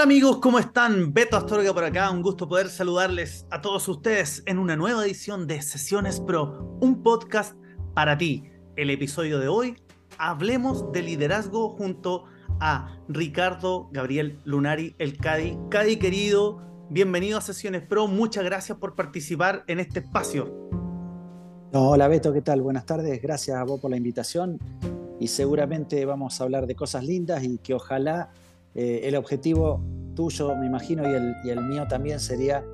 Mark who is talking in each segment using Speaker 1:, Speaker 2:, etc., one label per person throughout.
Speaker 1: Hola amigos, ¿cómo están? Beto Astorga por acá, un gusto poder saludarles a todos ustedes en una nueva edición de Sesiones Pro, un podcast para ti. El episodio de hoy, hablemos de liderazgo junto a Ricardo Gabriel Lunari, el Cadi. Cadi querido, bienvenido a Sesiones Pro, muchas gracias por participar en este espacio.
Speaker 2: Hola Beto, ¿qué tal? Buenas tardes, gracias a vos por la invitación y seguramente vamos a hablar de cosas lindas y que ojalá eh, el objetivo tuyo, me imagino, y el, mío también sería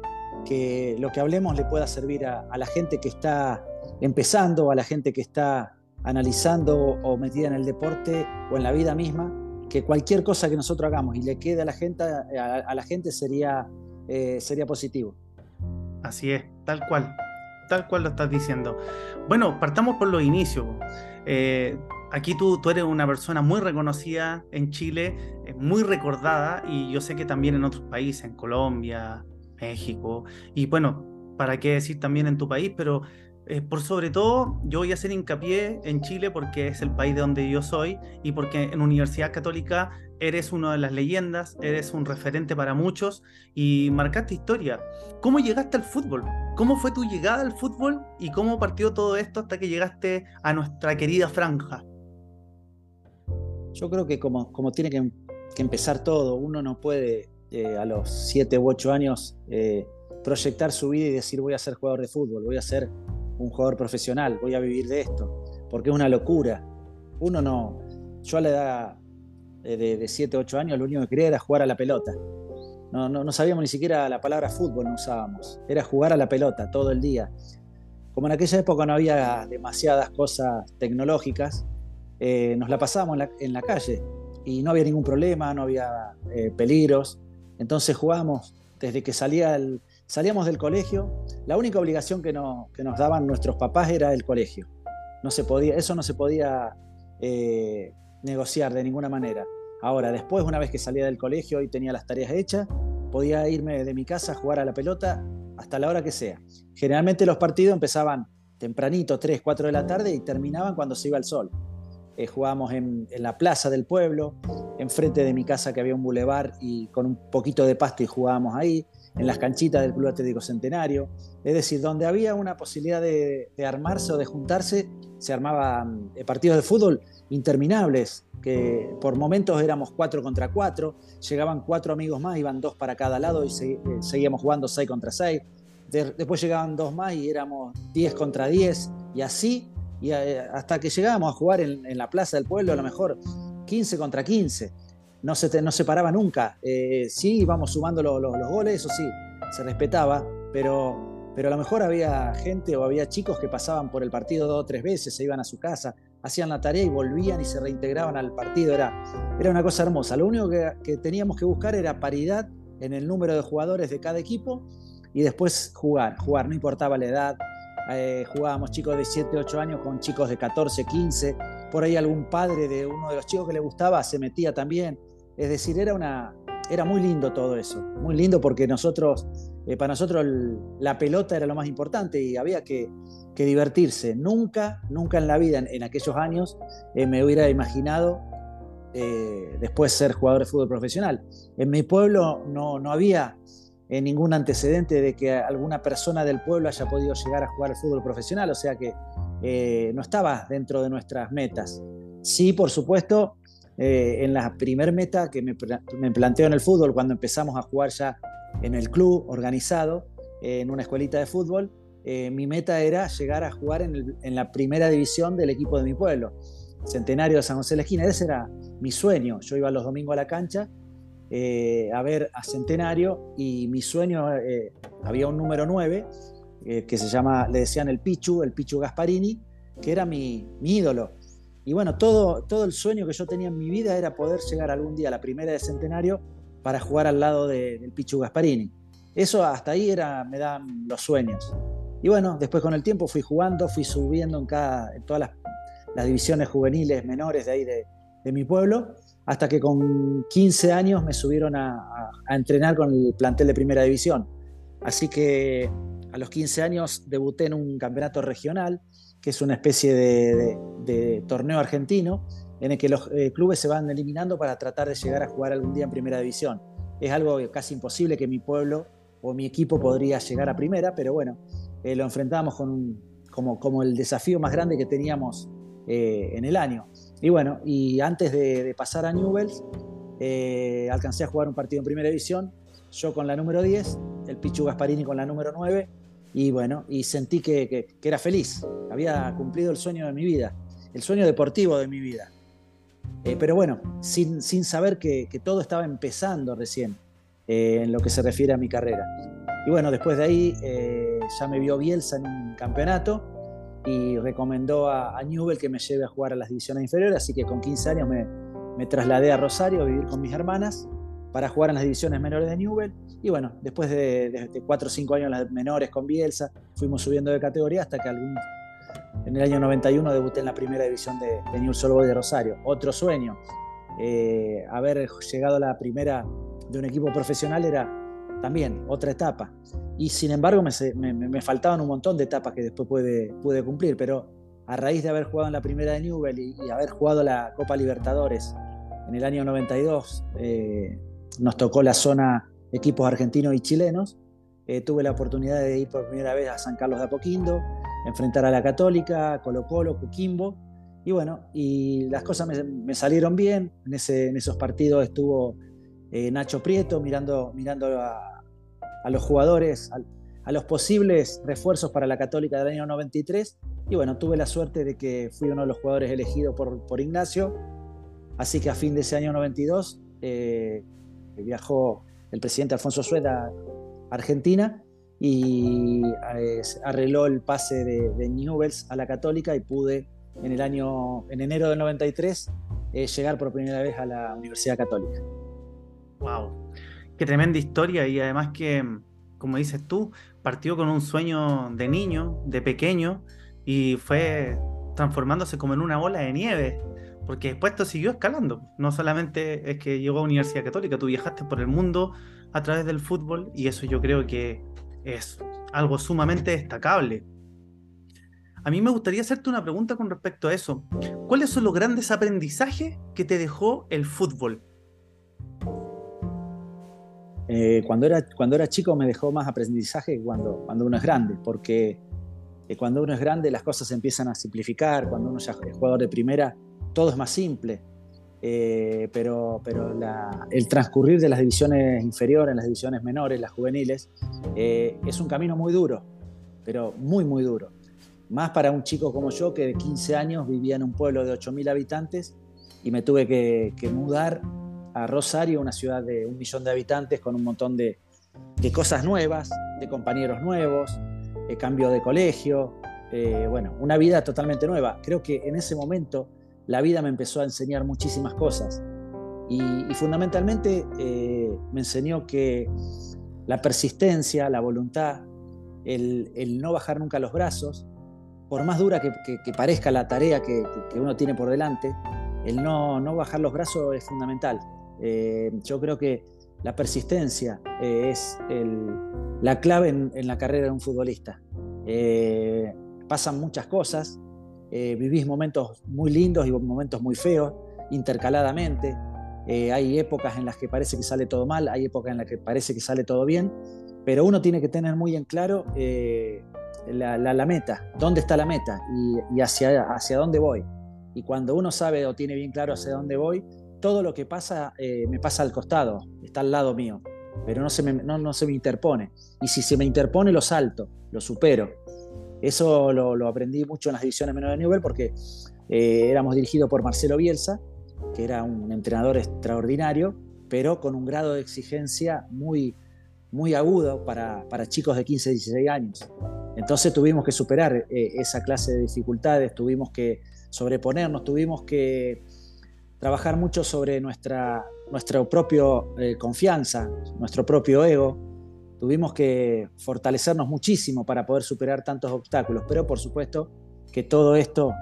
Speaker 2: que lo que hablemos le pueda servir a, la gente que está empezando, a la gente que está analizando o metida en el deporte o en la vida misma, que cualquier cosa que nosotros hagamos y le quede a la gente, a, la gente sería, eh, sería positivo.
Speaker 1: Así es, tal cual, tal cual lo estás diciendo. Bueno, partamos por los inicios. Eh, aquí tú, tú eres una persona muy reconocida en Chile, eh, muy recordada y yo sé que también en otros países, en Colombia, México y bueno, para qué decir también en tu país, pero eh, por sobre todo yo voy a hacer hincapié en Chile porque es el país de donde yo soy y porque en Universidad Católica eres una de las leyendas, eres un referente para muchos y marcaste historia. ¿Cómo llegaste al fútbol? ¿Cómo fue tu llegada al fútbol y cómo partió todo esto hasta que llegaste a nuestra querida franja?
Speaker 2: Yo creo que como, como tiene que, empezar todo, uno no puede eh, a los 7 u 8 años eh, proyectar su vida y decir voy a ser jugador de fútbol, voy a ser un jugador profesional, voy a vivir de esto, porque es una locura. Uno no, yo a la edad eh, de, 7 u 8 años lo único que quería era jugar a la pelota. No, no, no, sabíamos ni siquiera la palabra fútbol, no usábamos. Era jugar a la pelota todo el día. Como en aquella época no había demasiadas cosas tecnológicas, eh, nos la pasábamos en la, calle y no había ningún problema, no había eh, peligros. Entonces jugábamos desde que salía salíamos del colegio. La única obligación que, nos daban nuestros papás era el colegio. No se podía, eso no se podía eh, negociar de ninguna manera. Ahora, después, una vez que salía del colegio y tenía las tareas hechas, podía irme de mi casa a jugar a la pelota hasta la hora que sea. Generalmente los partidos empezaban tempranito, 3, 4 de la tarde, y terminaban cuando se iba el sol. Eh, jugábamos en, la plaza del pueblo, enfrente de mi casa que había un bulevar y con un poquito de pasto y jugábamos ahí, en las canchitas del Club Atlético Centenario. Es decir, donde había una posibilidad de, armarse o de juntarse, se armaban eh, partidos de fútbol interminables, que por momentos éramos cuatro contra cuatro, llegaban cuatro amigos más, iban dos para cada lado y eh, seguíamos jugando seis contra seis. después llegaban dos más y éramos diez contra diez, y así y eh, hasta que llegábamos a jugar en, la plaza del pueblo, a lo mejor 15 contra 15. No se, no se paraba nunca. Eh, sí, íbamos sumando los goles, eso sí, se respetaba, pero, pero a lo mejor había gente o había chicos que pasaban por el partido dos o tres veces, se iban a su casa, hacían la tarea y volvían y se reintegraban al partido. Era, era una cosa hermosa. Lo único que, que teníamos que buscar era paridad en el número de jugadores de cada equipo y después jugar, jugar, no importaba la edad, eh, jugábamos chicos de 7, 8 años con chicos de 14, 15, por ahí algún padre de uno de los chicos que le gustaba se metía también. Es decir, era, una, era muy lindo todo eso, muy lindo porque nosotros, eh, para nosotros la pelota era lo más importante y había que, divertirse. Nunca, nunca en la vida, en, aquellos años, eh, me hubiera imaginado después ser jugador de fútbol profesional. En mi pueblo no, no había eh, ningún antecedente de que alguna persona del pueblo haya podido llegar a jugar al fútbol profesional, o sea que eh, no estaba dentro de nuestras metas. Sí, por supuesto, eh, en la primer meta que me, me, planteo en el fútbol, cuando empezamos a jugar ya en el club organizado, en una escuelita de fútbol, mi meta era llegar a jugar en, la primera división del equipo de mi pueblo, Centenario de San José de la. Ese era mi sueño. Yo iba los domingos a la cancha eh, a ver a Centenario y mi sueño, eh, había un número 9 eh, que se llama, le decían el Pichu, el Pichu Gasparini, que era mi, ídolo. y bueno, todo, todo el sueño que yo tenía en mi vida era poder llegar algún día a la primera de centenario para jugar al lado del Pichu Gasparini. Eso hasta ahí era, me dan los sueños. Y bueno, después con el tiempo fui jugando, fui subiendo en, cada, en todas las, divisiones juveniles menores de ahí de, mi pueblo, hasta que con 15 años me subieron a, entrenar con el plantel de primera división. Así que a los 15 años debuté en un campeonato regional, que es una especie de, torneo argentino, en el que los eh, clubes se van eliminando para tratar de llegar a jugar algún día en primera división. Es algo casi imposible que mi pueblo o mi equipo podría llegar a primera, pero bueno, eh, lo enfrentábamos con como, como, el desafío más grande que teníamos eh, en el año. Y bueno, y antes de, pasar a Newells, eh, alcancé a jugar un partido en primera división, yo con la número 10, el Pichu Gasparini con la número 9, y bueno, y sentí que, que, era feliz, había cumplido el sueño de mi vida, el sueño deportivo de mi vida. pero bueno, sin, sin saber que, que, todo estaba empezando recién en lo que se refiere a mi carrera. Y bueno, después de ahí ya me vio Bielsa en un campeonato y recomendó a, Newell que me lleve a jugar a las divisiones inferiores, así que con 15 años me, trasladé a Rosario a vivir con mis hermanas para jugar en las divisiones menores de Newell. Y bueno, después de, 4 o 5 años las menores con Bielsa, fuimos subiendo de categoría hasta que algún, en el año 91 debuté en la primera división de, de Newell's Old de Rosario. Otro sueño, eh, haber llegado a la primera de un equipo profesional era también otra etapa. Y sin embargo me, faltaban un montón de etapas que después pude, pude cumplir, pero a raíz de haber jugado en la primera de Newell y, haber jugado la Copa Libertadores en el año 92, eh, nos tocó la zona equipos argentinos y chilenos. Eh, tuve la oportunidad de ir por primera vez a San Carlos de Apoquindo, enfrentar a la Católica, Colo Colo, Coquimbo. Y bueno, y las cosas me, salieron bien. En, ese, en esos partidos estuvo eh, Nacho Prieto mirando, mirando a, a los jugadores, a, los posibles refuerzos para la Católica del año 93. Y bueno, tuve la suerte de que fui uno de los jugadores elegidos por, por Ignacio. Así que a fin de ese año 92 eh, viajó el presidente Alfonso Sueda a Argentina y eh, arregló el pase de, de, Newells a la Católica y pude en el año, en enero del 93, eh, llegar por primera vez a la Universidad Católica.
Speaker 1: Wow. Qué tremenda historia y además que, como dices tú, partió con un sueño de niño, de pequeño, y fue transformándose como en una bola de nieve, porque después esto siguió escalando. No solamente es que llegó a Universidad Católica, tú viajaste por el mundo a través del fútbol y eso yo creo que es algo sumamente destacable. A mí me gustaría hacerte una pregunta con respecto a eso. ¿Cuáles son los grandes aprendizajes que te dejó el fútbol?
Speaker 2: Eh, cuando, era, cuando era chico me dejó más aprendizaje que cuando, cuando uno es grande, porque eh, cuando uno es grande las cosas se empiezan a simplificar, cuando uno ya es jugador de primera todo es más simple, eh, pero, pero el transcurrir de las divisiones inferiores, las divisiones menores, las juveniles, es un camino muy duro, pero muy, muy duro. Más para un chico como yo que de 15 años vivía en un pueblo de 8.000 habitantes y me tuve que, que mudar Rosario, una ciudad de un millón de habitantes con un montón de, cosas nuevas, de compañeros nuevos, de cambio de colegio, eh, bueno, una vida totalmente nueva. Creo que en ese momento la vida me empezó a enseñar muchísimas cosas y, fundamentalmente eh, me enseñó que la persistencia, la voluntad, el, no bajar nunca los brazos, por más dura que, parezca la tarea que, uno tiene por delante, el no, no bajar los brazos es fundamental. Eh, yo creo que la persistencia eh, es la clave en, la carrera de un futbolista. Eh, pasan muchas cosas, vivís momentos muy lindos y momentos muy feos, intercaladamente. hay épocas en las que parece que sale todo mal, hay épocas en las que parece que sale todo bien, pero uno tiene que tener muy en claro la, meta, dónde está la meta y, hacia, hacia dónde voy. Y cuando uno sabe o tiene bien claro hacia dónde voy, todo lo que pasa eh, me pasa al costado, está al lado mío, pero no se, me, no, se me interpone. Y si se me interpone, lo salto, lo supero. Eso lo, aprendí mucho en las divisiones menores de nivel porque eh, éramos dirigidos por Marcelo Bielsa, que era un entrenador extraordinario, pero con un grado de exigencia muy, muy agudo para, para chicos de 15, 16 años. Entonces tuvimos que superar eh, esa clase de dificultades, tuvimos que sobreponernos, tuvimos que trabajar mucho sobre nuestra, nuestra propia eh, confianza, nuestro propio ego. Tuvimos que fortalecernos muchísimo para poder superar tantos obstáculos, pero por supuesto que todo esto,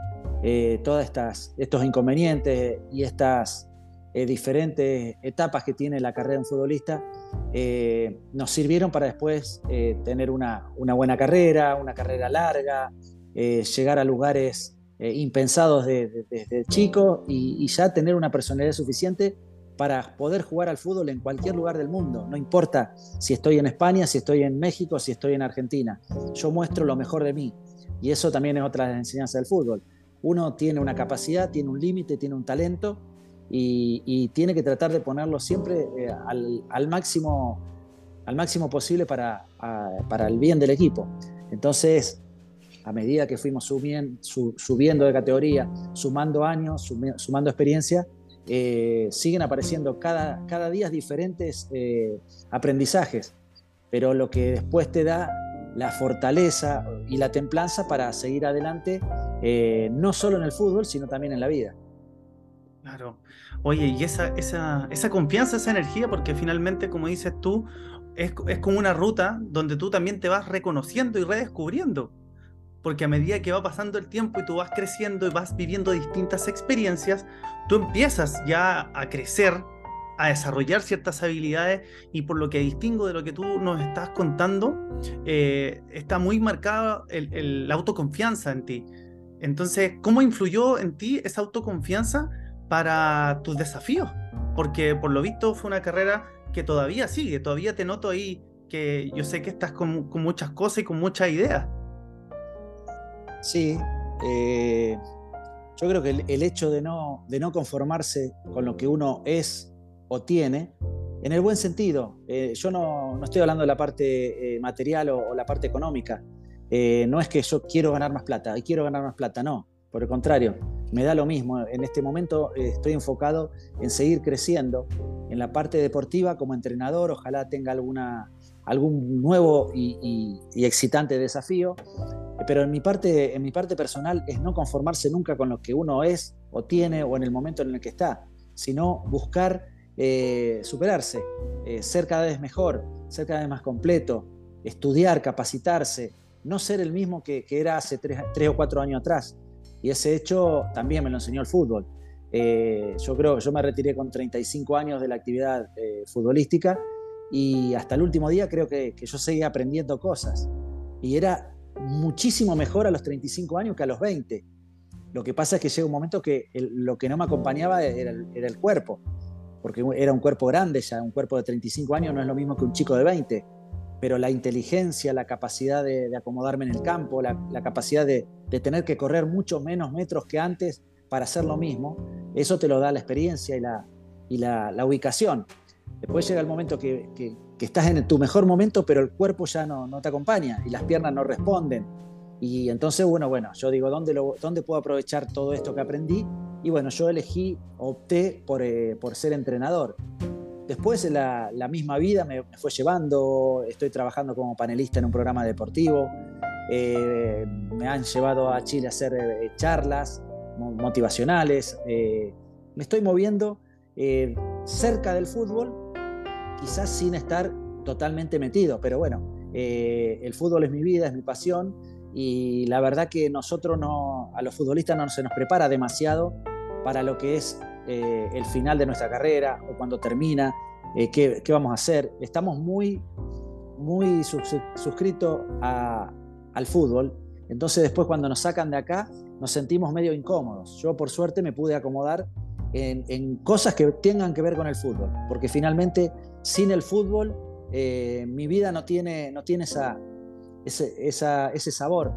Speaker 2: eh, estas estos inconvenientes y estas eh, diferentes etapas que tiene la carrera de un futbolista nos sirvieron para después tener una, una, buena carrera, una carrera larga, llegar a lugares impensados desde chico y, y ya tener una personalidad suficiente para poder jugar al fútbol en cualquier lugar del mundo. No importa si estoy en España, si estoy en México, si estoy en Argentina. Yo muestro lo mejor de mí. Y eso también es otra de las enseñanzas del fútbol. Uno tiene una capacidad, tiene un límite, tiene un talento y, tiene que tratar de ponerlo siempre eh, al, máximo, al máximo posible para, para el bien del equipo. Entonces, a medida que fuimos subiendo de categoría, sumando años, sumando experiencia, eh, siguen apareciendo cada, cada día diferentes eh, aprendizajes, pero lo que después te da la fortaleza y la templanza para seguir adelante, eh, no solo en el fútbol, sino también en la vida.
Speaker 1: Claro. Oye, y esa, esa, esa confianza, esa energía, porque finalmente, como dices tú, es, es como una ruta donde tú también te vas reconociendo y redescubriendo porque a medida que va pasando el tiempo y tú vas creciendo y vas viviendo distintas experiencias, tú empiezas ya a crecer, a desarrollar ciertas habilidades y por lo que distingo de lo que tú nos estás contando, eh, está muy marcada la autoconfianza en ti. Entonces, ¿cómo influyó en ti esa autoconfianza para tus desafíos? Porque por lo visto fue una carrera que todavía sigue, todavía te noto ahí que yo sé que estás con, con muchas cosas y con muchas ideas.
Speaker 2: Sí, eh, yo creo que el, hecho de no, de no, conformarse con lo que uno es o tiene, en el buen sentido, eh, yo no, estoy hablando de la parte eh, material o, la parte económica, no es que yo quiero ganar más plata y quiero ganar más plata, no, por el contrario, me da lo mismo, en este momento estoy enfocado en seguir creciendo en la parte deportiva como entrenador, ojalá tenga alguna, algún nuevo y, excitante desafío pero en mi, parte, en mi parte personal es no conformarse nunca con lo que uno es o tiene o en el momento en el que está, sino buscar eh, superarse, eh, ser cada vez mejor, ser cada vez más completo, estudiar, capacitarse, no ser el mismo que, era hace tres, o cuatro años atrás. Y ese hecho también me lo enseñó el fútbol. Eh, yo creo, yo me retiré con 35 años de la actividad futbolística y hasta el último día creo que, yo seguía aprendiendo cosas. Y era muchísimo mejor a los 35 años que a los 20. Lo que pasa es que llega un momento que lo que no me acompañaba era el, cuerpo, porque era un cuerpo grande ya, un cuerpo de 35 años no es lo mismo que un chico de 20, pero la inteligencia, la capacidad de, acomodarme en el campo, la, capacidad de, tener que correr muchos menos metros que antes para hacer lo mismo, eso te lo da la experiencia y la, ubicación. Después llega el momento que, que estás en tu mejor momento, pero el cuerpo ya no, te acompaña y las piernas no responden. Y entonces, bueno, bueno, yo digo, ¿dónde, lo, ¿dónde puedo aprovechar todo esto que aprendí? Y bueno, yo elegí, opté por, eh, ser entrenador. Después la, la misma vida me, fue llevando, estoy trabajando como panelista en un programa deportivo, eh, me han llevado a Chile a hacer eh, charlas motivacionales, me estoy moviendo cerca del fútbol, quizás sin estar totalmente metido, pero bueno, eh, el fútbol es mi vida, es mi pasión y la verdad que nosotros no, a los futbolistas no se nos prepara demasiado para lo que es eh, el final de nuestra carrera o cuando termina, eh, qué, vamos a hacer. Estamos muy, muy suscritos al fútbol, entonces después cuando nos sacan de acá nos sentimos medio incómodos. Yo por suerte me pude acomodar en, en cosas que tengan que ver con el fútbol, porque finalmente sin el fútbol, eh, mi vida no tiene, no tiene esa, ese, sabor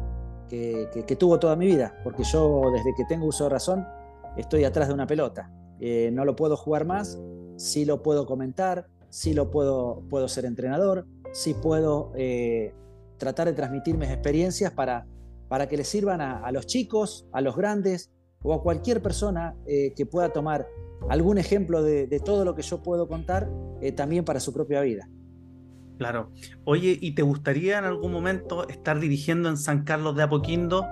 Speaker 2: que, tuvo toda mi vida, porque yo desde que tengo uso de razón estoy atrás de una pelota. Eh, no lo puedo jugar más, sí lo puedo comentar, sí lo puedo, puedo ser entrenador, sí puedo eh, tratar de transmitir mis experiencias para, para que les sirvan a, los chicos, a los grandes o a cualquier persona que pueda tomar algún ejemplo de, todo lo que yo puedo contar eh, también para su propia vida.
Speaker 1: Claro. Oye, ¿y te gustaría en algún momento estar dirigiendo en San Carlos de Apoquindo?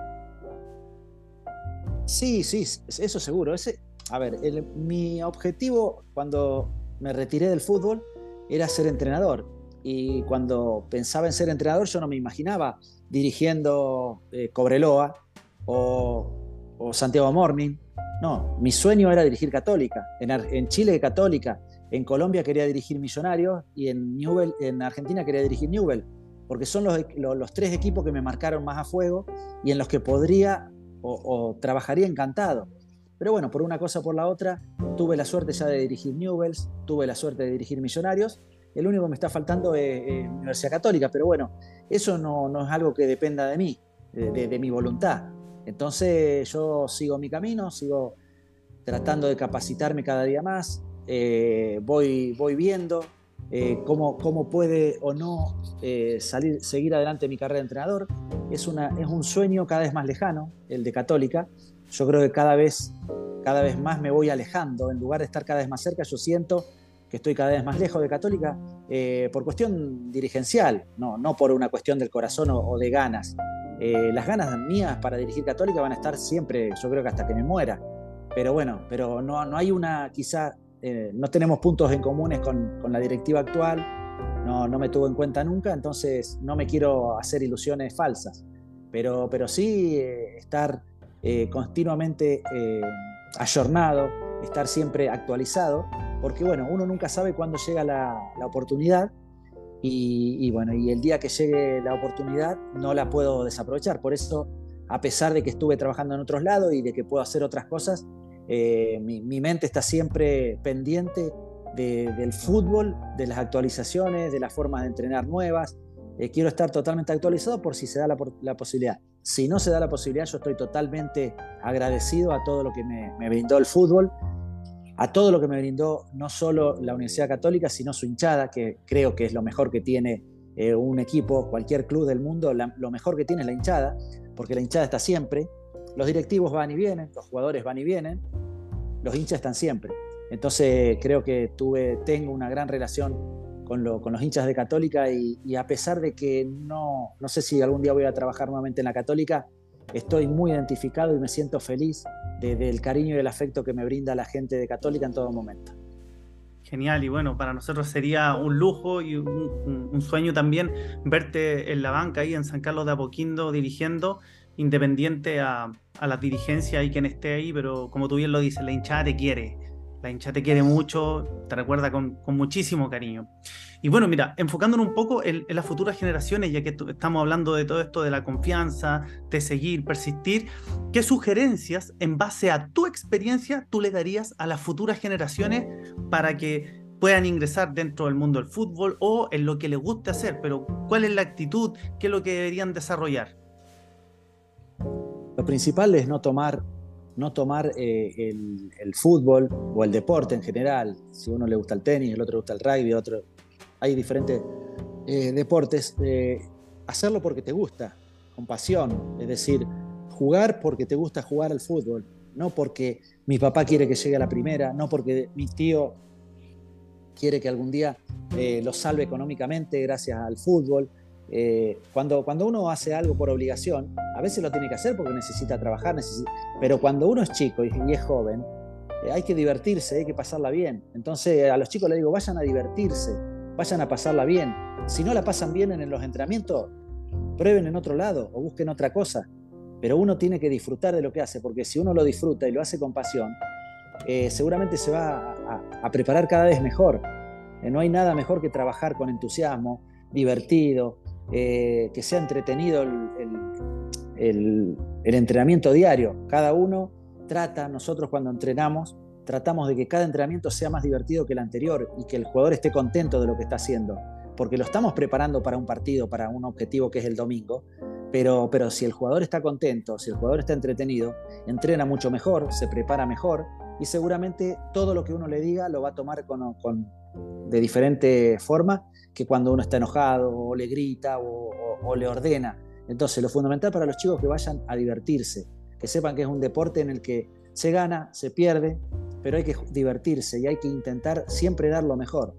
Speaker 2: Sí, sí, eso seguro. Ese, a ver, mi objetivo cuando me retiré del fútbol era ser entrenador. Y cuando pensaba en ser entrenador, yo no me imaginaba dirigiendo eh, Cobreloa o, Santiago Morning. No, mi sueño era dirigir Católica. En, en Chile, Católica. En Colombia quería dirigir Millonarios y en, Newell, en Argentina quería dirigir Newell, porque son los, tres equipos que me marcaron más a fuego y en los que podría o, trabajaría encantado. Pero bueno, por una cosa o por la otra, tuve la suerte ya de dirigir Newells, tuve la suerte de dirigir Millonarios. El único que me está faltando es, Universidad Católica, pero bueno, eso no, no, es algo que dependa de mí, de mi voluntad. Entonces yo sigo mi camino, sigo tratando de capacitarme cada día más, eh, voy, voy viendo eh, cómo, puede o no eh, salir, seguir adelante mi carrera de entrenador. Es, una, es un sueño cada vez más lejano, el de Católica. Yo creo que cada vez, cada vez más me voy alejando. En lugar de estar cada vez más cerca, yo siento que estoy cada vez más lejos de Católica por cuestión dirigencial, no, no por una cuestión del corazón o, de ganas. Las ganas mías para dirigir Católica van a estar siempre, yo creo que hasta que me muera. Pero bueno, pero no, no hay una quizá eh, no tenemos puntos en comunes con, la directiva actual, no, no, me tuvo en cuenta nunca, entonces no me quiero hacer ilusiones falsas, pero, pero sí eh, estar eh, continuamente ayornado, estar siempre actualizado, porque bueno, uno nunca sabe cuándo llega la, oportunidad y, y, bueno, y el día que llegue la oportunidad no la puedo desaprovechar, por eso a pesar de que estuve trabajando en otros lados y de que puedo hacer otras cosas, eh, mi, mente está siempre pendiente del fútbol, de las actualizaciones, de las formas de entrenar nuevas. Eh, quiero estar totalmente actualizado por si se da la, posibilidad. Si no se da la posibilidad, yo estoy totalmente agradecido a todo lo que me, brindó el fútbol, a todo lo que me brindó no solo la Universidad Católica, sino su hinchada, que creo que es lo mejor que tiene eh, un equipo, cualquier club del mundo, lo mejor que tiene es la hinchada, porque la hinchada está siempre, los directivos van y vienen, los jugadores van y vienen, los hinchas están siempre. Entonces creo que tuve, tengo una gran relación con, los hinchas de Católica y, a pesar de que no, no sé si algún día voy a trabajar nuevamente en la Católica, estoy muy identificado y me siento feliz del cariño y el afecto que me brinda la gente de Católica en todo momento.
Speaker 1: Genial, y bueno, para nosotros sería un lujo y un, un, sueño también verte en la banca ahí en San Carlos de Apoquindo dirigiendo independiente a, la dirigencia y quien esté ahí, pero como tú bien lo dices, la hinchada te quiere, la hinchada te quiere mucho, te recuerda con, muchísimo cariño. Y bueno, mira, enfocándonos un poco en, las futuras generaciones, ya que estamos hablando de todo esto de la confianza, de seguir, persistir, ¿qué sugerencias en base a tu experiencia tú le darías a las futuras generaciones para que puedan ingresar dentro del mundo del fútbol o en lo que les guste hacer? Pero ¿cuál es la actitud? ¿Qué es lo que deberían desarrollar?
Speaker 2: Lo principal es no tomar, no tomar eh, el, fútbol o el deporte en general. Si uno le gusta el tenis, el otro le gusta el rugby, otro. Hay diferentes eh, deportes. Eh, hacerlo porque te gusta, con pasión. Es decir, jugar porque te gusta jugar al fútbol. No porque mi papá quiere que llegue a la primera, no porque mi tío quiere que algún día lo salve económicamente gracias al fútbol. Eh, cuando, cuando uno hace algo por obligación, a veces lo tiene que hacer porque necesita trabajar, pero cuando uno es chico y, es joven, eh, hay que divertirse, hay que pasarla bien. Entonces a los chicos les digo, vayan a divertirse, vayan a pasarla bien. Si no la pasan bien en los entrenamientos, prueben en otro lado o busquen otra cosa. Pero uno tiene que disfrutar de lo que hace, porque si uno lo disfruta y lo hace con pasión, eh, seguramente se va a preparar cada vez mejor. no hay nada mejor que trabajar con entusiasmo, divertido, eh, que sea entretenido el, entrenamiento diario. Cada uno trata, nosotros cuando entrenamos, tratamos de que cada entrenamiento sea más divertido que el anterior y que el jugador esté contento de lo que está haciendo, porque lo estamos preparando para un partido, para un objetivo que es el domingo, pero, pero si el jugador está contento, si el jugador está entretenido, entrena mucho mejor, se prepara mejor y seguramente todo lo que uno le diga lo va a tomar con, con, de diferente forma que cuando uno está enojado o le grita o, le ordena. Entonces, lo fundamental para los chicos es que vayan a divertirse, que sepan que es un deporte en el que se gana, se pierde, pero hay que divertirse y hay que intentar siempre dar lo mejor.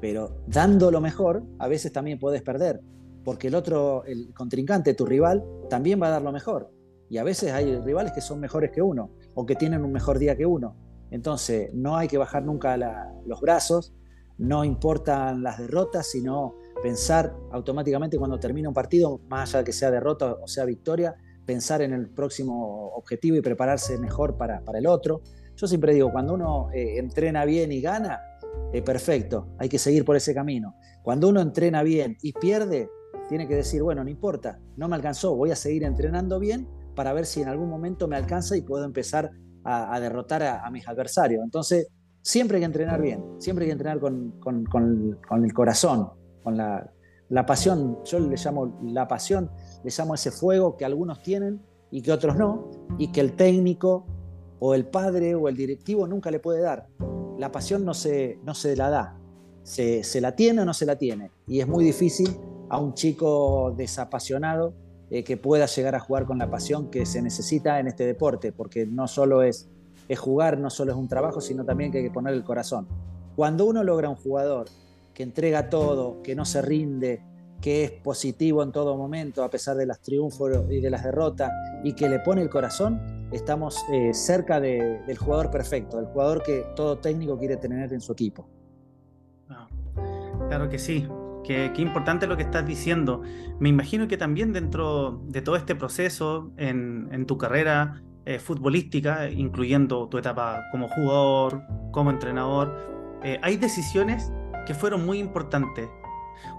Speaker 2: Pero dando lo mejor, a veces también puedes perder, porque el otro, el contrincante, tu rival, también va a dar lo mejor. Y a veces hay rivales que son mejores que uno o que tienen un mejor día que uno. Entonces, no hay que bajar nunca los brazos, no importan las derrotas, sino pensar automáticamente cuando termina un partido, más allá de que sea derrota o sea victoria, pensar en el próximo objetivo y prepararse mejor para, el otro. Yo siempre digo, cuando uno eh, entrena bien y gana, eh, perfecto, hay que seguir por ese camino. Cuando uno entrena bien y pierde, tiene que decir, bueno, no importa, no me alcanzó, voy a seguir entrenando bien para ver si en algún momento me alcanza y puedo empezar a, derrotar a, mis adversarios. Entonces, siempre hay que entrenar bien, siempre hay que entrenar con, el corazón, con la, pasión. Yo le llamo la pasión, le llamo ese fuego que algunos tienen y que otros no, y que el técnico o el padre o el directivo nunca le puede dar. La pasión no se, no se la da, se, se la tiene o no se la tiene. Y es muy difícil a un chico desapasionado eh, que pueda llegar a jugar con la pasión que se necesita en este deporte, porque no solo es, es jugar, no solo es un trabajo, sino también que hay que poner el corazón. Cuando uno logra un jugador que entrega todo, que no se rinde, que es positivo en todo momento, a pesar de los triunfos y de las derrotas, y que le pone el corazón, estamos eh, cerca del jugador perfecto, del jugador que todo técnico quiere tener en su equipo.
Speaker 1: Ah, claro que sí. Qué, importante lo que estás diciendo. Me imagino que también dentro de todo este proceso en, tu carrera eh, futbolística, incluyendo tu etapa como jugador, como entrenador, eh, hay decisiones que fueron muy importantes.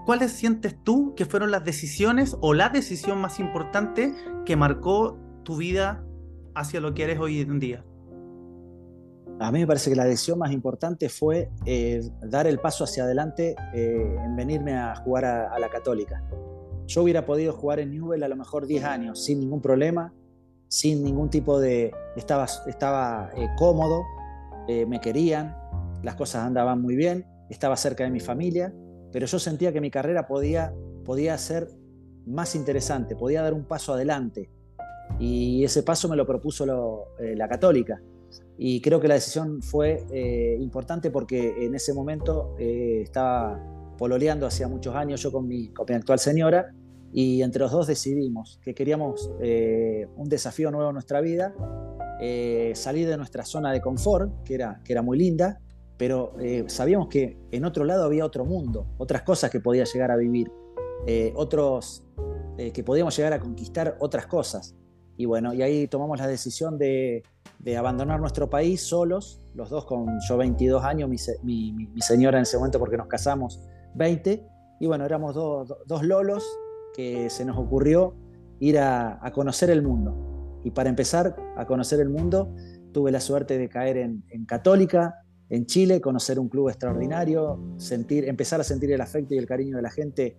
Speaker 1: ¿Cuáles sientes tú que fueron las decisiones o la decisión más importante que marcó tu vida hacia lo que eres hoy en día?
Speaker 2: a mí me parece que la decisión más importante fue eh, dar el paso hacia adelante eh, en venirme a jugar a, la Católica. Yo hubiera podido jugar en Newell a lo mejor 10 años sin ningún problema, sin ningún tipo de... Estaba, estaba eh, cómodo, me querían, las cosas andaban muy bien, estaba cerca de mi familia, pero yo sentía que mi carrera podía, podía ser más interesante, podía dar un paso adelante. Y ese paso me lo propuso la Católica y creo que la decisión fue eh, importante porque en ese momento eh, estaba pololeando hacía muchos años yo con mi, con actual señora y entre los dos decidimos que queríamos eh, un desafío nuevo en nuestra vida, salir de nuestra zona de confort, que era, que era muy linda, pero sabíamos que en otro lado había otro mundo, otras cosas que podía llegar a vivir, otros que podíamos llegar a conquistar otras cosas. Y bueno, y ahí tomamos la decisión de, abandonar nuestro país solos, los dos con yo 22 años, mi, señora en ese momento porque nos casamos 20, y bueno, éramos dos lolos que se nos ocurrió ir a, conocer el mundo. Y para empezar a conocer el mundo, tuve la suerte de caer en, Católica, en Chile, conocer un club extraordinario, sentir, empezar a sentir el afecto y el cariño de la gente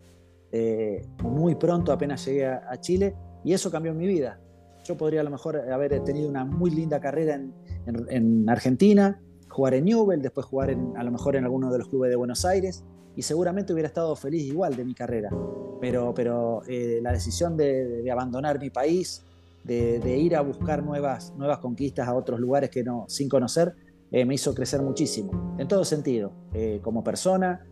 Speaker 2: eh, muy pronto apenas llegué a Chile, y eso cambió mi vida yo podría a lo mejor haber tenido una muy linda carrera en, Argentina, jugar en Newell, después jugar a lo mejor en alguno de los clubes de Buenos Aires y seguramente hubiera estado feliz igual de mi carrera. Pero, pero eh, la decisión de, abandonar mi país, de, ir a buscar nuevas, nuevas conquistas a otros lugares que no, sin conocer, eh, me hizo crecer muchísimo, en todo sentido, eh, como persona,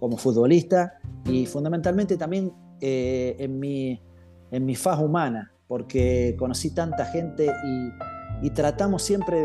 Speaker 2: como futbolista y fundamentalmente también en, mi, en mi faz humana porque conocí tanta gente y, tratamos siempre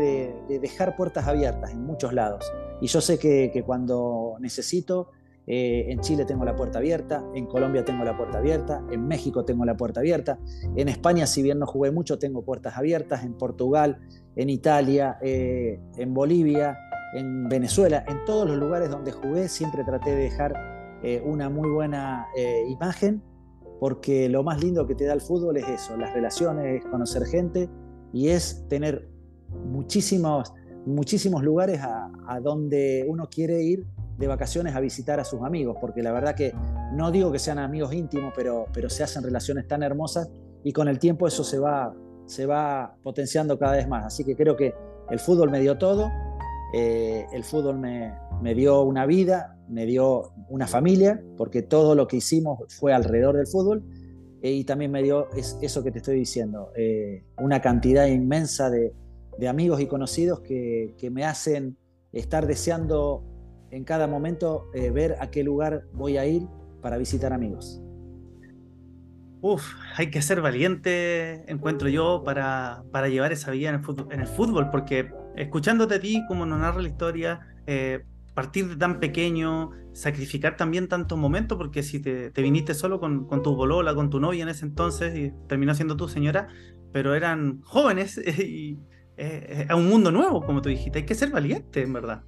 Speaker 2: de, dejar puertas abiertas en muchos lados. Y yo sé que, cuando necesito, eh, en Chile tengo la puerta abierta, en Colombia tengo la puerta abierta, en México tengo la puerta abierta, en España, si bien no jugué mucho, tengo puertas abiertas, en Portugal, en Italia, eh, en Bolivia, en Venezuela, en todos los lugares donde jugué, siempre traté de dejar eh, una muy buena imagen porque lo más lindo que te da el fútbol es eso, las relaciones, es conocer gente y es tener muchísimos, muchísimos lugares a, donde uno quiere ir de vacaciones a visitar a sus amigos, porque la verdad que no digo que sean amigos íntimos, pero, pero se hacen relaciones tan hermosas y con el tiempo eso se va, se va potenciando cada vez más. Así que creo que el fútbol me dio todo, eh, el fútbol me, me dio una vida, me dio una familia, porque todo lo que hicimos fue alrededor del fútbol, eh, y también me dio eso que te estoy diciendo, eh, una cantidad inmensa de, amigos y conocidos que, me hacen estar deseando en cada momento eh, ver a qué lugar voy a ir para visitar amigos.
Speaker 1: Uf, hay que ser valiente, encuentro yo, para, para llevar esa vida en el, fútbol, porque escuchándote a ti, como nos narra la historia, eh, partir de tan pequeño, sacrificar también tantos momentos, porque si te, viniste solo con, tu bolola, con tu novia en ese entonces, y terminó siendo tu señora, pero eran jóvenes y eh, es un mundo nuevo, como tú dijiste, hay que ser valiente, en verdad.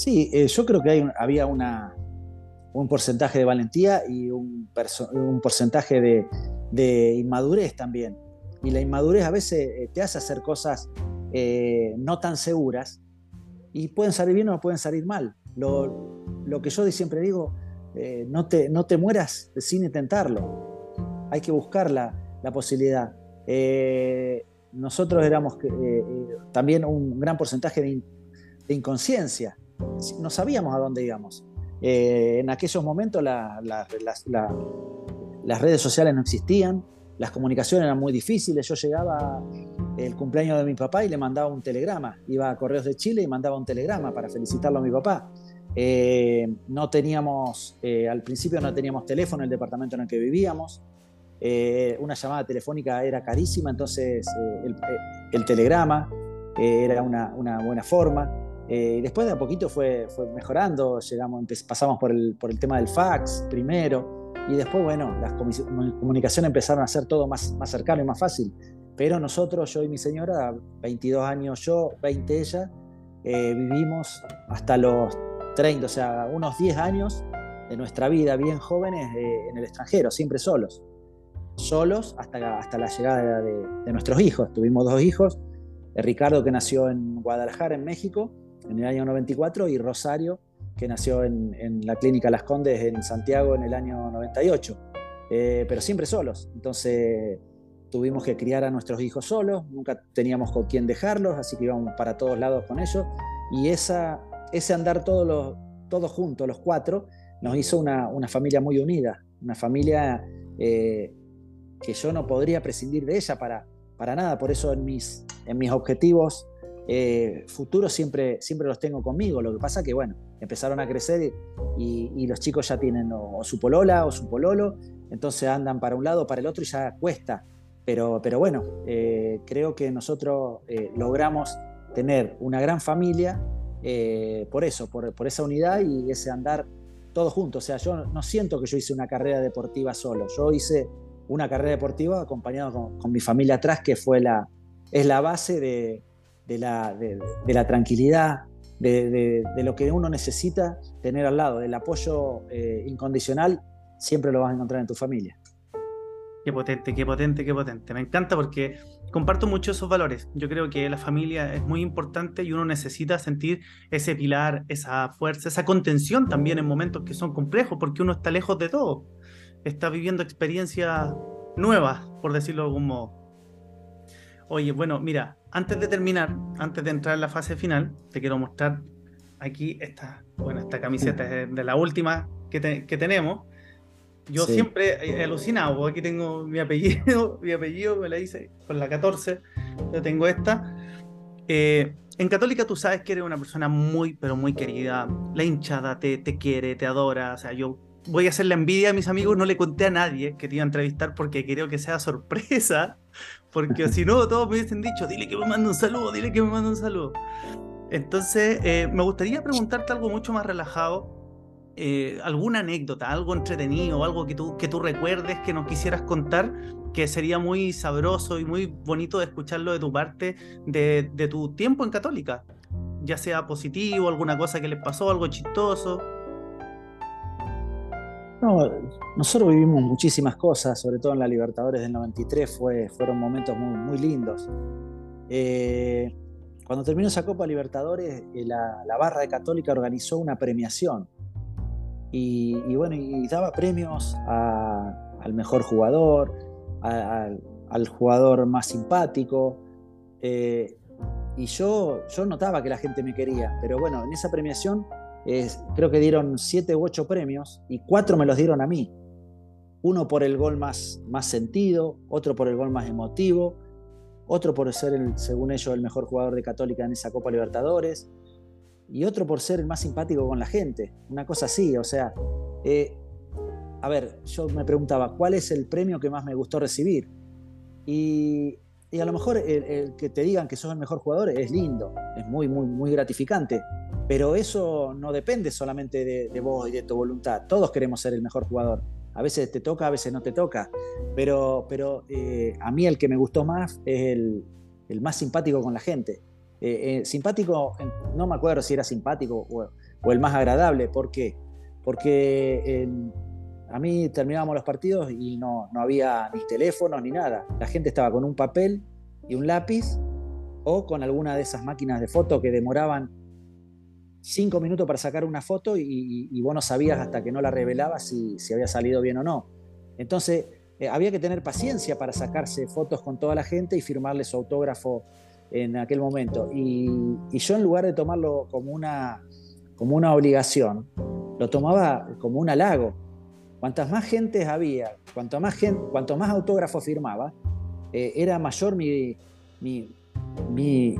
Speaker 2: Sí, eh, yo creo que había un porcentaje de valentía y un, porcentaje de, inmadurez también. Y la inmadurez a veces eh, te hace hacer cosas eh, no tan seguras y pueden salir bien o pueden salir mal. Lo, que yo siempre digo, no, te, mueras sin intentarlo. Hay que buscar la, posibilidad. nosotros éramos también un gran porcentaje de, de inconsciencia. No sabíamos a dónde íbamos. Eh, en aquellos momentos las redes sociales no existían, las comunicaciones eran muy difíciles. Yo llegaba el cumpleaños de mi papá y le mandaba un telegrama. Iba a Correos de Chile y mandaba un telegrama para felicitarlo a mi papá. Eh, no teníamos, eh, al principio no teníamos teléfono en el departamento en el que vivíamos. una llamada telefónica era carísima, entonces el, telegrama era una, una buena forma. Eh, después de a poquito fue, fue mejorando, llegamos, pasamos por el, por el tema del fax primero, y después, bueno, las comunicaciones empezaron a ser todo más, más cercano y más fácil. Pero nosotros, yo y mi señora, 22 años yo, 20 ella, eh, vivimos hasta los 30, o sea, unos 10 años de nuestra vida bien jóvenes eh, en el extranjero, siempre solos. Solos hasta, hasta la llegada de, de nuestros hijos. Tuvimos dos hijos, Ricardo que nació en Guadalajara, en México, en el año 94 y Rosario, que nació en, la clínica Las Condes en Santiago en el año 98, eh, pero siempre solos. Entonces tuvimos que criar a nuestros hijos solos, nunca teníamos con quién dejarlos, así que íbamos para todos lados con ellos. Y esa, ese andar todos, los, todos juntos, los cuatro, nos hizo una, una familia muy unida, una familia eh, que yo no podría prescindir de ella para, para nada. Por eso en mis, en mis objetivos eh, futuros siempre, siempre los tengo conmigo. Lo que pasa que, bueno, empezaron a crecer y, los chicos ya tienen o, su polola o su pololo, entonces andan para un lado o para el otro y ya cuesta. Pero, pero bueno, eh, creo que nosotros eh, logramos tener una gran familia por eso, por, esa unidad y ese andar todos juntos. O sea, yo no siento que yo hice una carrera deportiva solo, yo hice una carrera deportiva acompañado con, con mi familia atrás, que fue la, es la base de, de la, de, la tranquilidad, de, lo que uno necesita tener al lado, del apoyo eh, incondicional, siempre lo vas a encontrar en tu familia.
Speaker 1: Qué potente, qué potente, qué potente. Me encanta porque comparto mucho esos valores. Yo creo que la familia es muy importante y uno necesita sentir ese pilar, esa fuerza, esa contención también en momentos que son complejos porque uno está lejos de todo. Está viviendo experiencias nuevas, por decirlo de algún modo. Oye, bueno, mira, antes de terminar, antes de entrar en la fase final, te quiero mostrar aquí esta, bueno, esta camiseta de la última que, tenemos. Yo siempre he alucinado, aquí tengo mi apellido, mi apellido me la hice con la 14, yo tengo esta. Eh, en Católica tú sabes que eres una persona muy, pero muy querida. La hinchada te, te quiere, te adora. O sea, yo voy a hacer la envidia a mis amigos, no le conté a nadie que te iba a entrevistar porque quiero que sea sorpresa, porque si no, todos me hubiesen dicho, dile que me mande un saludo, dile que me mande un saludo. Entonces, eh, me gustaría preguntarte algo mucho más relajado, eh, alguna anécdota, algo entretenido, algo que tú, que tú recuerdes, que nos quisieras contar, que sería muy sabroso y muy bonito de escucharlo de tu parte, de, de tu tiempo en Católica, ya sea positivo, alguna cosa que les pasó, algo chistoso.
Speaker 2: No, nosotros vivimos muchísimas cosas, sobre todo en la Libertadores del 93, fue, fueron momentos muy, lindos. Eh, cuando terminó esa Copa Libertadores, eh, la, barra de Católica organizó una premiación y, bueno, y daba premios al mejor jugador, al jugador más simpático. Eh, y yo, yo notaba que la gente me quería, pero bueno, en esa premiación creo que dieron siete u ocho premios y cuatro me los dieron a mí. Uno por el gol más, más sentido, otro por el gol más emotivo, otro por ser, el, según ellos, el mejor jugador de Católica en esa Copa Libertadores, y otro por ser el más simpático con la gente. Una cosa así, o sea, eh, a ver, yo me preguntaba, ¿cuál es el premio que más me gustó recibir? Y, a lo mejor el, que te digan que sos el mejor jugador es lindo, es muy, muy, muy gratificante, pero eso no depende solamente de, vos y de tu voluntad. Todos queremos ser el mejor jugador. A veces te toca, a veces no te toca, pero, pero eh, a mí el que me gustó más es el, más simpático con la gente. Eh, eh, simpático, no me acuerdo si era simpático o, el más agradable, ¿por qué? Porque a mí terminábamos los partidos y no, no había ni teléfonos ni nada. La gente estaba con un papel y un lápiz o con alguna de esas máquinas de foto que demoraban cinco minutos para sacar una foto y, vos no sabías hasta que no la revelabas si, había salido bien o no. Entonces eh, había que tener paciencia para sacarse fotos con toda la gente y firmarle su autógrafo en aquel momento. Y, y yo en lugar de tomarlo como una, como una obligación, lo tomaba como un halago Cuantas más gentes había, cuanto más, gente, cuanto más autógrafos firmaba, eh, era mayor mi, mi,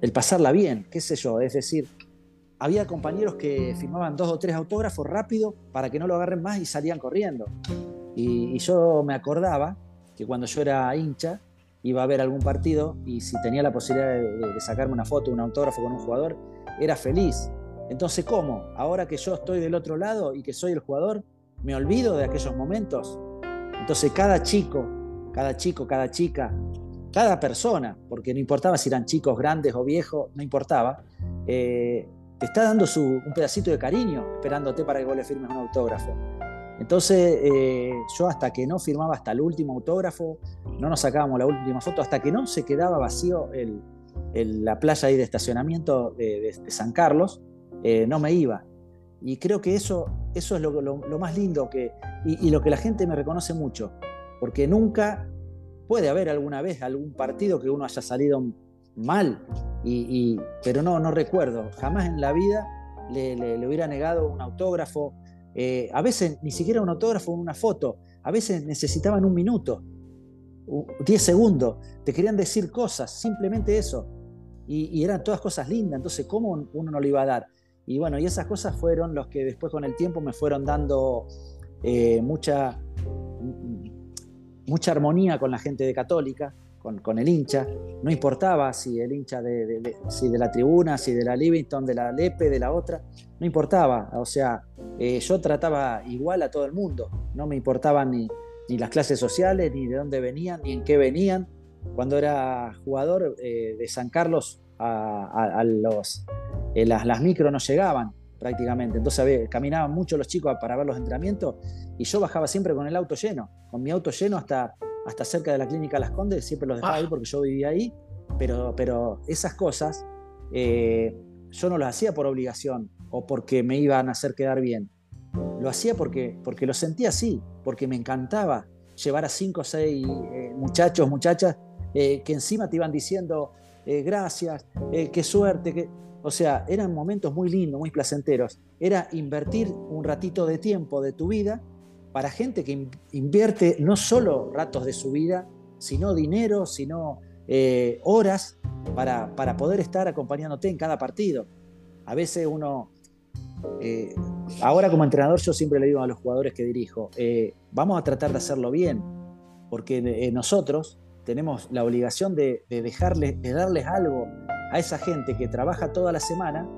Speaker 2: el pasarla bien, qué sé yo. Es decir, había compañeros que firmaban dos o tres autógrafos rápido para que no lo agarren más y salían corriendo. Y, yo me acordaba que cuando yo era hincha, iba a ver algún partido y si tenía la posibilidad de, de, sacarme una foto, un autógrafo con un jugador, era feliz. Entonces, ¿cómo? Ahora que yo estoy del otro lado y que soy el jugador, me olvido de aquellos momentos. Entonces cada chico, cada chico, cada chica, cada persona, porque no importaba si eran chicos grandes o viejos, no importaba, eh, te está dando su, un pedacito de cariño esperándote para que vos le firmes un autógrafo. Entonces eh, yo hasta que no firmaba hasta el último autógrafo, no nos sacábamos la última foto, hasta que no se quedaba vacío el, la playa ahí de estacionamiento de, San Carlos, eh, no me iba. Y creo que eso, eso es lo, lo, más lindo que, y, lo que la gente me reconoce mucho, porque nunca puede haber alguna vez algún partido que uno haya salido mal, y, pero no, no recuerdo, jamás en la vida le, le, hubiera negado un autógrafo, eh, a veces ni siquiera un autógrafo, una foto, a veces necesitaban un minuto, 10 segundos, te querían decir cosas, simplemente eso, y, y eran todas cosas lindas, entonces ¿cómo uno no le iba a dar? Y bueno, y esas cosas fueron los que después con el tiempo me fueron dando eh, mucha, mucha armonía con la gente de Católica, con, el hincha. No importaba si el hincha de, si de la tribuna, si de la Livingston, de la Lepe, de la otra, no importaba. O sea, eh, yo trataba igual a todo el mundo. No me importaban ni, ni las clases sociales, ni de dónde venían, ni en qué venían. Cuando era jugador eh, de San Carlos a los eh, las, las micros no llegaban prácticamente. Entonces caminaban mucho los chicos para ver los entrenamientos y yo bajaba siempre con el auto lleno, con mi auto lleno hasta, hasta cerca de la clínica Las Condes, siempre los dejaba ahí porque yo vivía ahí, pero, pero esas cosas eh, yo no las hacía por obligación o porque me iban a hacer quedar bien. Lo hacía porque, porque lo sentía así, porque me encantaba llevar a cinco o seis eh, muchachos, muchachas, que encima te iban diciendo gracias, qué suerte, que o sea, eran momentos muy lindos, muy placenteros. Era invertir un ratito de tiempo de tu vida para gente que invierte no solo ratos de su vida, sino dinero, sino eh, horas para, para, poder estar acompañándote en cada partido. A veces uno, eh, ahora como entrenador yo siempre le digo a los jugadores que dirijo, eh, vamos a tratar de hacerlo bien, porque nosotros tenemos la obligación de, dejarles, de darles algo a esa gente que trabaja toda la semana,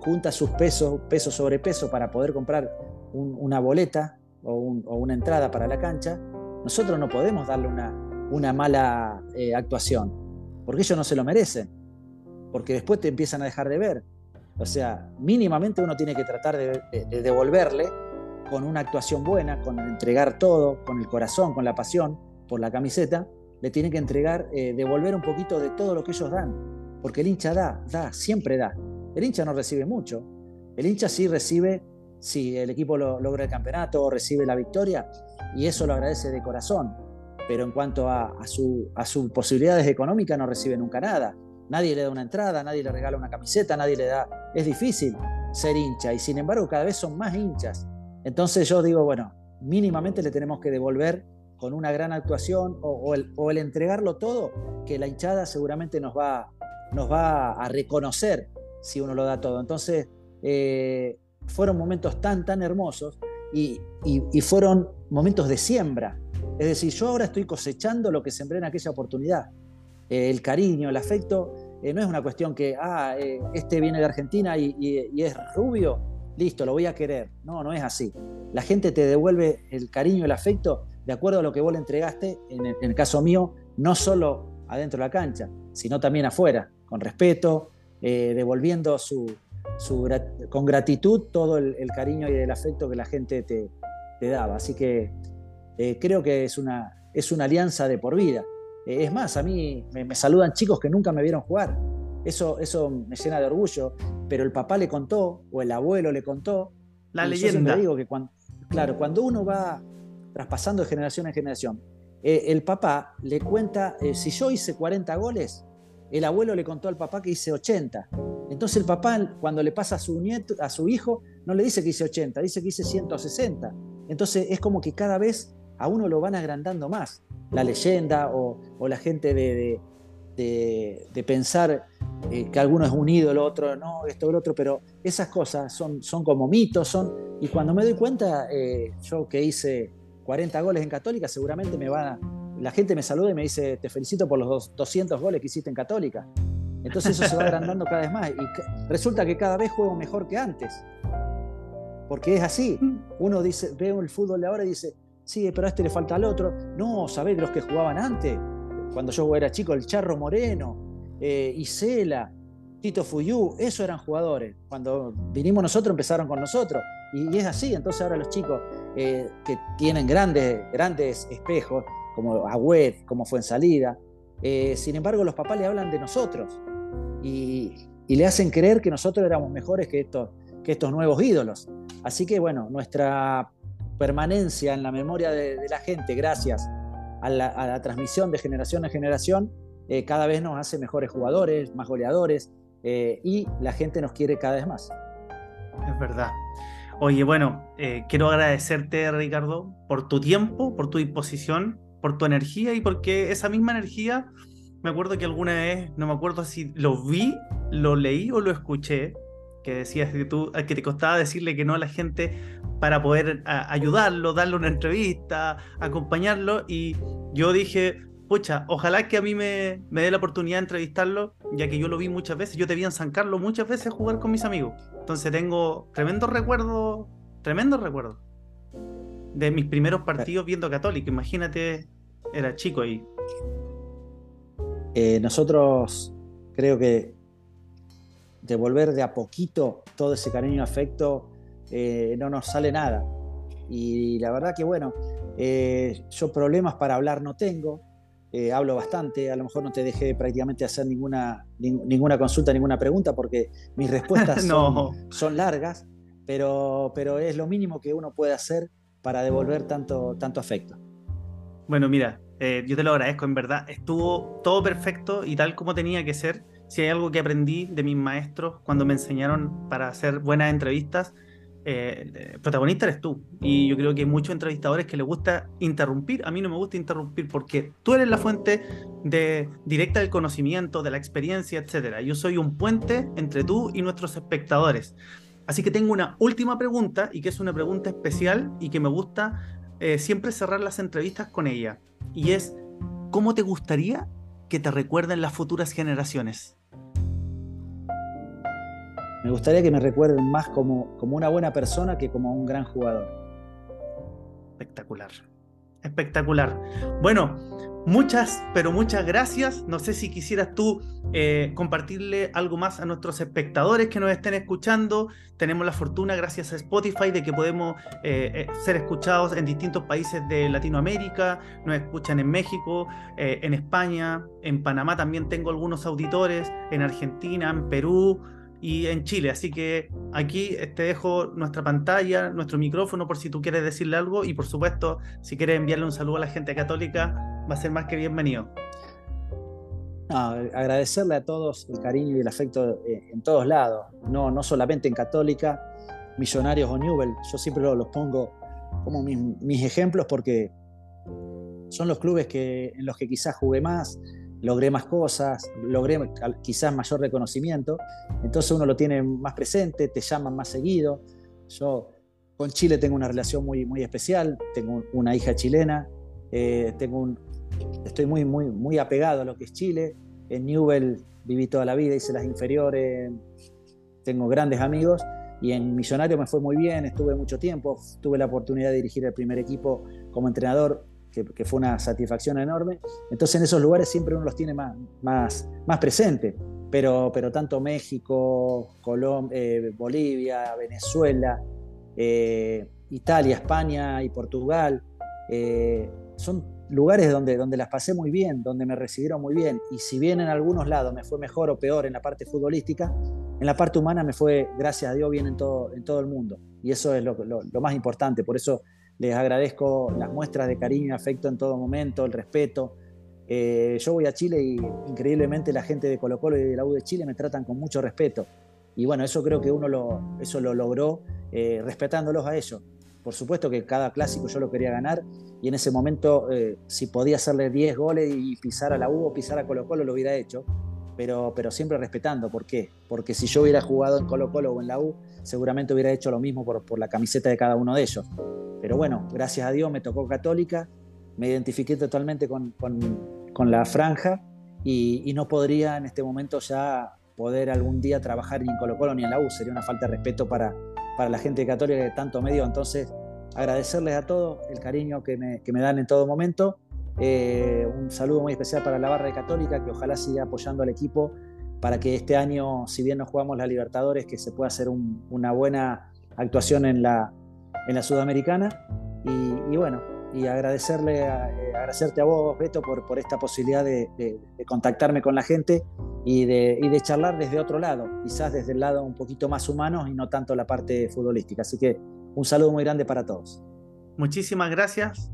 Speaker 2: junta sus pesos, peso sobre peso para poder comprar una boleta o, una entrada para la cancha, nosotros no podemos darle una, una mala eh, actuación, porque ellos no se lo merecen, porque después te empiezan a dejar de ver. O sea, mínimamente uno tiene que tratar de, devolverle con una actuación buena, con entregar todo, con el corazón, con la pasión por la camiseta, le tiene que entregar, eh, devolver un poquito de todo lo que ellos dan porque el hincha da, da, siempre da. El hincha no recibe mucho. El hincha sí recibe si el equipo logra el campeonato recibe la victoria, y eso lo agradece de corazón. Pero en cuanto a, a sus posibilidades económicas, no recibe nunca nada. Nadie le da una entrada, nadie le regala una camiseta, nadie le da. Es difícil ser hincha, y sin embargo, cada vez son más hinchas. Entonces yo digo, bueno, mínimamente le tenemos que devolver con una gran actuación o, el, o el entregarlo todo, que la hinchada seguramente nos va, nos va a reconocer si uno lo da todo. Entonces, eh, fueron momentos tan, tan hermosos y, fueron momentos de siembra. Es decir, yo ahora estoy cosechando lo que sembré en aquella oportunidad. Eh, el cariño, el afecto, eh, no es una cuestión que, ah, eh, este viene de Argentina y, es rubio, listo, lo voy a querer. No, no es así. La gente te devuelve el cariño, el afecto, de acuerdo a lo que vos le entregaste, en el, caso mío, no solo adentro de la cancha, sino también afuera, con respeto, devolviendo su, con gratitud todo el, cariño y el afecto que la gente te, daba. Así que eh, creo que es una, es una alianza de por vida. Eh, es más, a mí me, saludan chicos que nunca me vieron jugar. Eso, eso me llena de orgullo, pero el papá le contó o el abuelo le contó.
Speaker 1: La leyenda.
Speaker 2: digo que cuando, claro, cuando uno va traspasando de generación en generación, eh, el papá le cuenta, si yo hice 40 goles, el abuelo le contó al papá que hice 80. Entonces el papá, cuando le pasa a su nieto, a su hijo, no le dice que hice 80, dice que hice 160. Entonces es como que cada vez a uno lo van agrandando más. La leyenda o, la gente de, pensar eh, que alguno es un ídolo, otro no, esto lo otro, pero esas cosas son, son como mitos, son. Y cuando me doy cuenta, eh, yo que hice 40 goles en Católica, seguramente me van a, la gente me saluda y me dice, te felicito por los 200 goles que hiciste en Católica. Entonces eso se va agrandando cada vez más. Y resulta que cada vez juego mejor que antes. Porque es así. Uno dice, ve el fútbol de ahora y dice, sí, pero a este le falta al otro. No, ¿sabés los que jugaban antes? Cuando yo era chico, el Charro Moreno, eh, Isela, Tito Fuyú, esos eran jugadores. Cuando vinimos nosotros empezaron con nosotros. Y, es así. Entonces ahora los chicos eh, que tienen grandes, grandes espejos, como Agüed, como fue en salida. Eh, sin embargo, los papás le hablan de nosotros y, le hacen creer que nosotros éramos mejores que estos, que estos nuevos ídolos. Así que bueno, nuestra permanencia en la memoria de, la gente, gracias a la, transmisión de generación en generación, eh, cada vez nos hace mejores jugadores, más goleadores eh, y la gente nos quiere cada vez más.
Speaker 1: Es verdad. Oye, bueno, quiero agradecerte, Ricardo, por tu tiempo, por tu disposición, por tu energía y porque esa misma energía, me acuerdo que alguna vez, no me acuerdo si lo vi, lo leí o lo escuché, que decías que tú, que te costaba decirle que no a la gente para poder ayudarlo, darle una entrevista, acompañarlo y yo dije, pucha, ojalá que a mí me, me dé la oportunidad de entrevistarlo, ya que yo lo vi muchas veces, yo te vi en muchas veces jugar con mis amigos, entonces tengo tremendos recuerdos, tremendos recuerdos de mis primeros partidos viendo Católico. Imagínate, era chico ahí.
Speaker 2: Eh, nosotros creo que devolver de a poquito todo ese cariño y afecto eh, no nos sale nada. Y la verdad que bueno, eh, yo problemas para hablar no tengo, hablo bastante, a lo mejor no te dejé prácticamente hacer ninguna, ninguna consulta, ninguna pregunta, porque mis respuestas son, son, largas, pero, pero es lo mínimo que uno puede hacer para devolver tanto, tanto afecto.
Speaker 1: Bueno, mira, eh, yo te lo agradezco, en verdad. Estuvo todo perfecto y tal como tenía que ser. Si hay algo que aprendí de mis maestros cuando me enseñaron para hacer buenas entrevistas, eh, el protagonista eres tú. Y yo creo que muchos entrevistadores que les gusta interrumpir. A mí no me gusta interrumpir porque tú eres la fuente de, directa del conocimiento, de la experiencia, etc. Yo soy un puente entre tú y nuestros espectadores. Así que tengo una última pregunta y que es una pregunta especial y que me gusta eh, siempre cerrar las entrevistas con ella. Y es, ¿cómo te gustaría que te recuerden las futuras generaciones?
Speaker 2: Me gustaría que me recuerden más como, como una buena persona que como un gran jugador.
Speaker 1: Espectacular. Espectacular. Bueno, Muchas, pero muchas gracias. No sé si quisieras tú eh, compartirle algo más a nuestros espectadores que nos estén escuchando. Tenemos la fortuna, gracias a Spotify, de que podemos eh, eh, ser escuchados en distintos países de Latinoamérica. Nos escuchan en México, en España, en Panamá también tengo algunos auditores, en Argentina, en Perú y en Chile. Así que aquí te dejo nuestra pantalla, nuestro micrófono por si tú quieres decirle algo y por supuesto si quieres enviarle un saludo a la gente católica va a ser más que bienvenido.
Speaker 2: agradecerle a todos el cariño y el afecto eh, en todos lados, no, no solamente en Católica, Millonarios o Newell, yo siempre los pongo como mis, mis ejemplos porque son los clubes que, en los que quizás jugué más, logré más cosas, logré quizás mayor reconocimiento, entonces uno lo tiene más presente, te llaman más seguido. Yo con Chile tengo una relación muy, muy especial, tengo una hija chilena, eh, tengo estoy muy, muy, muy apegado a lo que es Chile. En Newell viví toda la vida, hice las inferiores, tengo grandes amigos y en Millonario me fue muy bien, estuve mucho tiempo, tuve la oportunidad de dirigir el primer equipo como entrenador, que, fue una satisfacción enorme. Entonces en esos lugares siempre uno los tiene más, más, más presentes, pero, pero tanto México, Colombia, eh, Bolivia, Venezuela, eh, Italia, España y Portugal, eh, son lugares donde, donde las pasé muy bien, donde me recibieron muy bien. Y si bien en algunos lados me fue mejor o peor en la parte futbolística, en la parte humana me fue, gracias a Dios, bien en todo, en todo el mundo. Y eso es lo, más importante. Por eso les agradezco las muestras de cariño y afecto en todo momento, el respeto. Eh, yo voy a Chile y increíblemente la gente de Colo Colo y de la U de Chile me tratan con mucho respeto. Y bueno, eso creo que uno lo, eso lo logró eh, respetándolos a ellos. Por supuesto que cada clásico yo lo quería ganar y en ese momento eh, si podía hacerle 10 goles y pisar a la U o pisar a Colo Colo lo hubiera hecho, pero, siempre respetando. ¿Por qué? Porque si yo hubiera jugado en Colo Colo o en la U, seguramente hubiera hecho lo mismo por, la camiseta de cada uno de ellos. Pero bueno, gracias a Dios me tocó católica, me identifiqué totalmente con, la franja y, no podría en este momento ya poder algún día trabajar ni en Colo Colo ni en la U. Sería una falta de respeto para, la gente católica de tanto medio. Entonces, agradecerles a todos el cariño que me dan en todo momento. Eh, un saludo muy especial para la barra de Católica, que ojalá siga apoyando al equipo para que este año, si bien no jugamos la Libertadores, que se pueda hacer una buena actuación en la, en la Sudamericana. Y, bueno, y agradecerle eh, agradecerte a vos, Beto, por, por esta posibilidad de, de contactarme con la gente y de, y de, charlar desde otro lado, quizás desde el lado un poquito más humano y no tanto la parte futbolística. Así que un saludo muy grande para todos.
Speaker 1: Muchísimas gracias.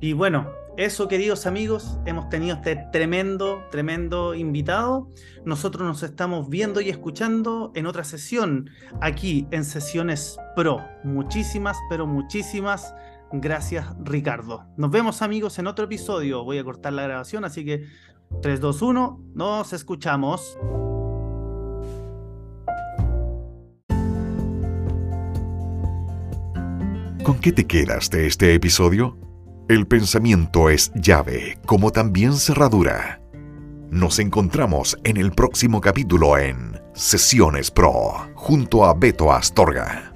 Speaker 1: Y bueno, eso queridos amigos, hemos tenido este tremendo, tremendo invitado. Nosotros nos estamos viendo y escuchando en otra sesión aquí en Sesiones Pro. Muchísimas, pero muchísimas gracias Ricardo. Nos vemos amigos en otro episodio. Voy a cortar la grabación, así que 3, 2, 1, nos escuchamos.
Speaker 3: ¿Con qué te quedas de este episodio? El pensamiento es llave, como también cerradura. Nos encontramos en el próximo capítulo en Sesiones Pro, junto a Beto Astorga.